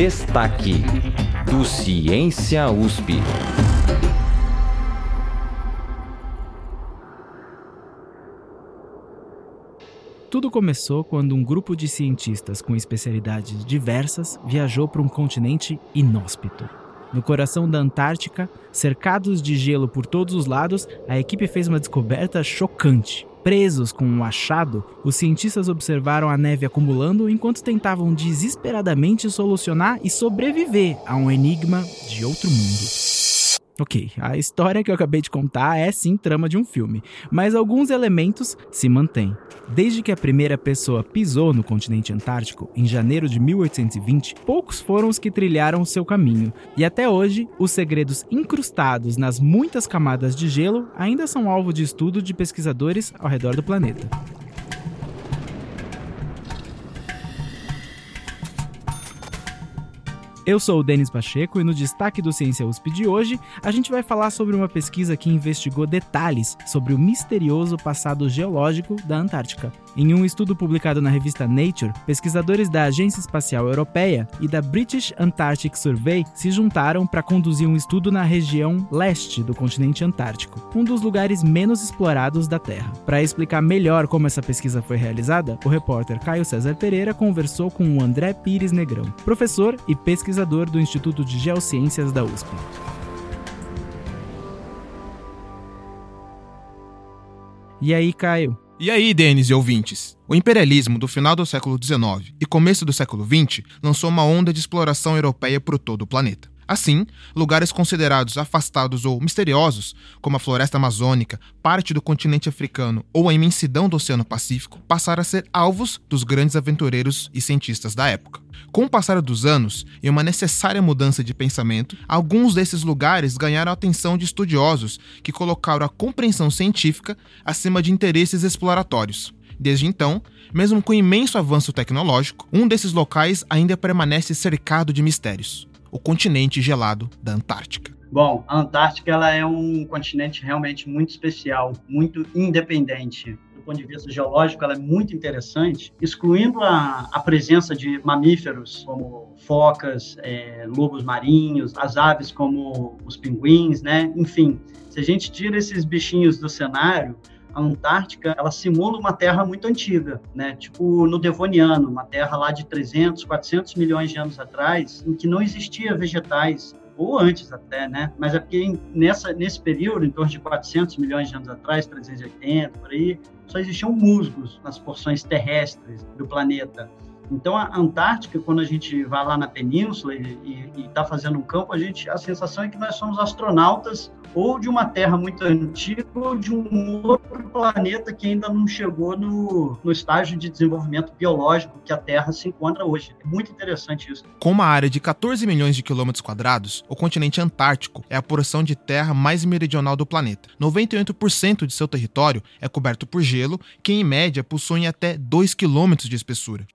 Destaque do Ciência USP. Tudo começou quando um grupo de cientistas com especialidades diversas viajou para um continente inóspito. No coração da Antártica, cercados de gelo por todos os lados, a equipe fez uma descoberta chocante. Presos com um achado, os cientistas observaram a neve acumulando enquanto tentavam desesperadamente solucionar e sobreviver a um enigma de outro mundo. Ok, a história que eu acabei de contar é sim trama de um filme, mas alguns elementos se mantêm. Desde que a primeira pessoa pisou no continente antártico, em janeiro de 1820, poucos foram os que trilharam seu caminho, e até hoje, os segredos incrustados nas muitas camadas de gelo ainda são alvo de estudo de pesquisadores ao redor do planeta. Eu sou o Denis Pacheco e no destaque do Ciência USP de hoje, a gente vai falar sobre uma pesquisa que investigou detalhes sobre o misterioso passado geológico da Antártica. Em um estudo publicado na revista Nature, pesquisadores da Agência Espacial Europeia e da British Antarctic Survey se juntaram para conduzir um estudo na região leste do continente antártico, um dos lugares menos explorados da Terra. Para explicar melhor como essa pesquisa foi realizada, o repórter Caio César Pereira conversou com o André Pires Negrão, professor e pesquisador do Instituto de Geociências da USP. E aí, Caio? E aí, Denis e ouvintes? O imperialismo do final do século XIX e começo do século XX lançou uma onda de exploração europeia por todo o planeta. Assim, lugares considerados afastados ou misteriosos, como a floresta amazônica, parte do continente africano ou a imensidão do Oceano Pacífico, passaram a ser alvos dos grandes aventureiros e cientistas da época. Com o passar dos anos e uma necessária mudança de pensamento, alguns desses lugares ganharam a atenção de estudiosos que colocaram a compreensão científica acima de interesses exploratórios. Desde então, mesmo com imenso avanço tecnológico, um desses locais ainda permanece cercado de mistérios o continente gelado da Antártica. Bom, a Antártica ela é um continente realmente muito especial, muito independente. Do ponto de vista geológico, ela é muito interessante, excluindo a, a presença de mamíferos como focas, é, lobos marinhos, as aves como os pinguins, né? Enfim, se a gente tira esses bichinhos do cenário, a Antártica, ela simula uma terra muito antiga, né? Tipo no Devoniano, uma terra lá de 300, 400 milhões de anos atrás, em que não existia vegetais, ou antes até, né? Mas é porque nessa, nesse período, em torno de 400 milhões de anos atrás, 380, por aí, só existiam musgos nas porções terrestres do planeta. Então, a Antártica, quando a gente vai lá na península e está fazendo um campo, a gente a sensação é que nós somos astronautas ou de uma Terra muito antiga ou de um outro planeta que ainda não chegou no, no estágio de desenvolvimento biológico que a Terra se encontra hoje. É muito interessante isso. Com uma área de 14 milhões de quilômetros quadrados, o continente antártico é a porção de terra mais meridional do planeta. 98% de seu território é coberto por gelo, que em média possui até 2 quilômetros de espessura.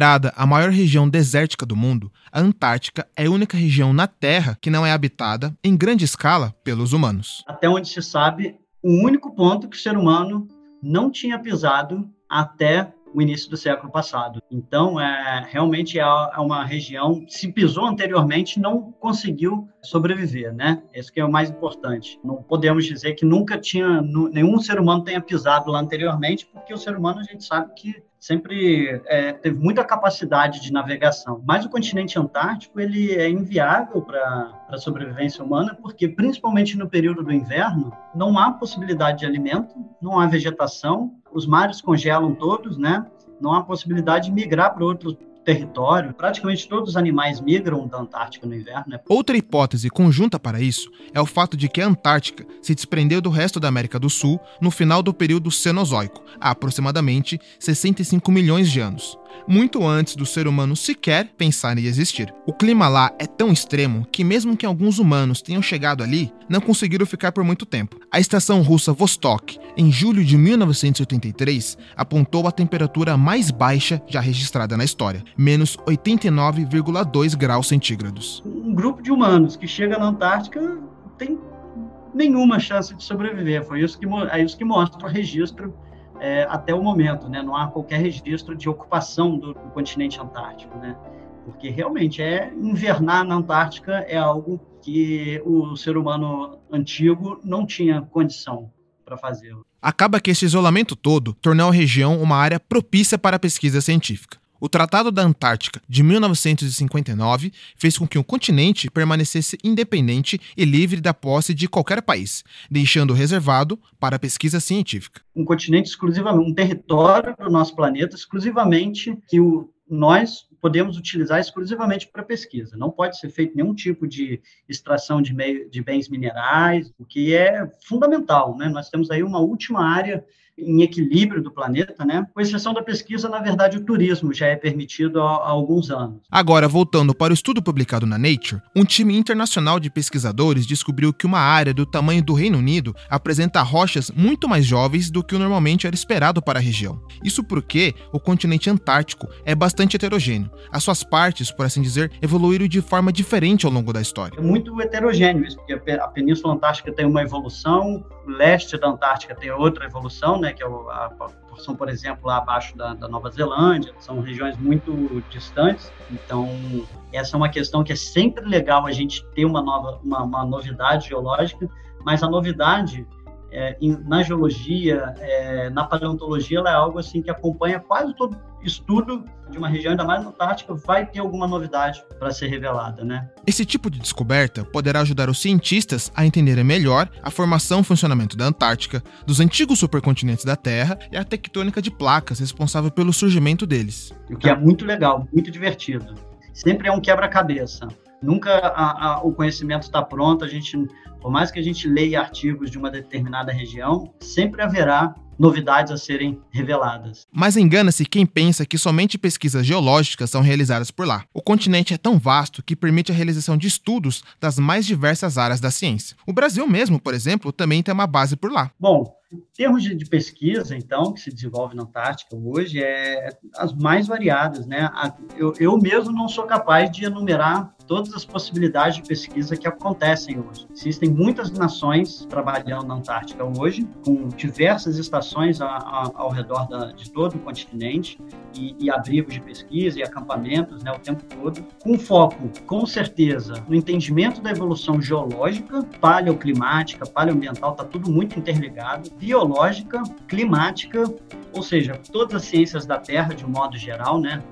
Considerada a maior região desértica do mundo, a Antártica é a única região na Terra que não é habitada em grande escala pelos humanos. Até onde se sabe, o único ponto que o ser humano não tinha pisado até o início do século passado. Então, é, realmente é, é uma região, se pisou anteriormente, não conseguiu sobreviver, né? Esse que é o mais importante. Não podemos dizer que nunca tinha, nenhum ser humano tenha pisado lá anteriormente, porque o ser humano a gente sabe que sempre é, teve muita capacidade de navegação. Mas o continente antártico ele é inviável para a sobrevivência humana, porque principalmente no período do inverno não há possibilidade de alimento, não há vegetação, os mares congelam todos, né? Não há possibilidade de migrar para outros território, praticamente todos os animais migram da Antártica no inverno. Né? Outra hipótese conjunta para isso é o fato de que a Antártica se desprendeu do resto da América do Sul no final do período Cenozoico, há aproximadamente 65 milhões de anos muito antes do ser humano sequer pensar em existir. O clima lá é tão extremo que, mesmo que alguns humanos tenham chegado ali, não conseguiram ficar por muito tempo. A estação russa Vostok, em julho de 1983, apontou a temperatura mais baixa já registrada na história, menos 89,2 graus centígrados. Um grupo de humanos que chega na Antártica tem nenhuma chance de sobreviver. Foi isso que, é isso que mostra o registro é, até o momento, né? Não há qualquer registro de ocupação do, do continente antártico, né? porque realmente é invernar na Antártica é algo que o ser humano antigo não tinha condição para fazê-lo. Acaba que esse isolamento todo tornou a região uma área propícia para a pesquisa científica. O Tratado da Antártica de 1959 fez com que o continente permanecesse independente e livre da posse de qualquer país, deixando reservado para pesquisa científica. Um continente exclusivamente, um território do nosso planeta exclusivamente que o, nós podemos utilizar exclusivamente para pesquisa. Não pode ser feito nenhum tipo de extração de, meio, de bens minerais, o que é fundamental. Né? Nós temos aí uma última área em equilíbrio do planeta, né? Com exceção da pesquisa, na verdade, o turismo já é permitido há, há, alguns anos. Agora, voltando para o estudo publicado na Nature, um time internacional de pesquisadores descobriu que uma área do tamanho do Reino Unido apresenta rochas muito mais jovens do que o normalmente era esperado para a região. Isso porque o continente antártico é bastante heterogêneo. As suas partes, por assim dizer, evoluíram de forma diferente ao longo da história. É muito heterogêneo isso, porque a Península Antártica tem uma evolução, o leste da Antártica tem outra evolução, né? Né, que é a porção, por exemplo, lá abaixo da, da, Nova Zelândia, são regiões muito distantes, então essa é uma questão que é sempre legal a gente ter uma nova, uma, uma novidade geológica, mas a novidade é, na geologia, é, na paleontologia, ela é algo assim que acompanha quase todo estudo de uma região, ainda mais na Antártica, vai ter alguma novidade para ser revelada, né? Esse tipo de descoberta poderá ajudar os cientistas a entenderem melhor a formação e funcionamento da Antártica, dos antigos supercontinentes da Terra e a tectônica de placas responsável pelo surgimento deles. O que é muito legal, muito divertido. Sempre é um quebra-cabeça. Nunca a, a, o conhecimento está pronto, a gente por mais que a gente leia artigos de uma determinada região, sempre haverá novidades a serem reveladas. Mas engana-se quem pensa que somente pesquisas geológicas são realizadas por lá. O continente é tão vasto que permite a realização de estudos das mais diversas áreas da ciência. O Brasil mesmo, por exemplo, também tem uma base por lá. Bom, em termos de, pesquisa, então, que se desenvolve na Antártica hoje, é as mais variadas, né? Eu, eu mesmo não sou capaz de enumerar todas as possibilidades de pesquisa que acontecem hoje. Existem muitas nações trabalhando na Antártica hoje, com diversas estações a, a, ao redor da, de todo o continente, e, e, abrigos de pesquisa e acampamentos né, o tempo todo, com foco, com certeza, no entendimento da evolução geológica, paleoclimática, paleoambiental, está tudo muito interligado, biológica, climática, ou seja, todas as ciências da Terra, de um modo geral, né,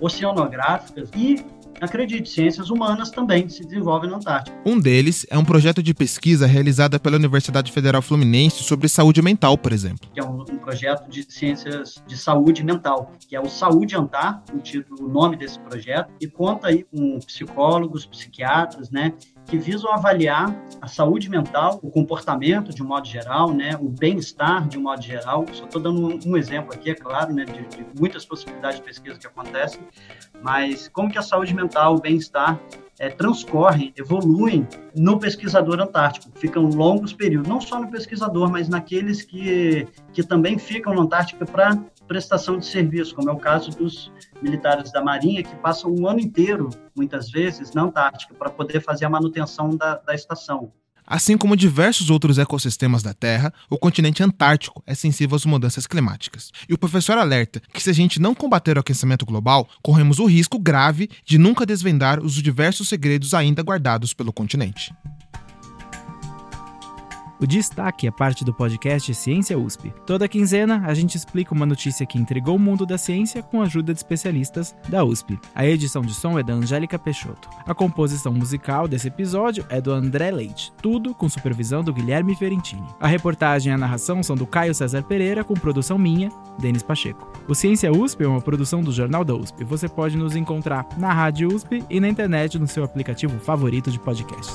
oceanográficas e acredite, ciências humanas também se desenvolvem na Antártica. Um deles é um projeto de pesquisa realizada pela Universidade Federal Fluminense sobre saúde mental, por exemplo. Que é um, um projeto de ciências de saúde mental, que é o Saúde Antar, o título, o nome desse projeto, e conta aí com psicólogos, psiquiatras, né, que visam avaliar a saúde mental, o comportamento de um modo geral, né, o bem-estar de um modo geral. Só estou dando um, um, exemplo aqui, é claro, né, de, de, muitas possibilidades de pesquisa que acontecem, mas como que a saúde mental, o bem-estar é, transcorrem, evoluem no pesquisador antártico, ficam longos períodos, não só no pesquisador, mas naqueles que, que também ficam na Antártica para prestação de serviço, como é o caso dos militares da Marinha, que passam um ano inteiro, muitas vezes, na Antártica, para poder fazer a manutenção da, da estação. Assim como diversos outros ecossistemas da Terra, o continente antártico é sensível às mudanças climáticas. E o professor alerta que se a gente não combater o aquecimento global, corremos o risco grave de nunca desvendar os diversos segredos ainda guardados pelo continente. O destaque é parte do podcast Ciência USP. Toda quinzena, a gente explica uma notícia que intrigou o mundo da ciência com a ajuda de especialistas da USP. A edição de som é da Angélica Peixoto. A composição musical desse episódio é do André Leite, tudo com supervisão do Guilherme Ferentini. A reportagem e a narração são do Caio César Pereira, com produção minha, Denis Pacheco. O Ciência USP é uma produção do Jornal da USP. Você pode nos encontrar na Rádio USP e na internet no seu aplicativo favorito de podcasts.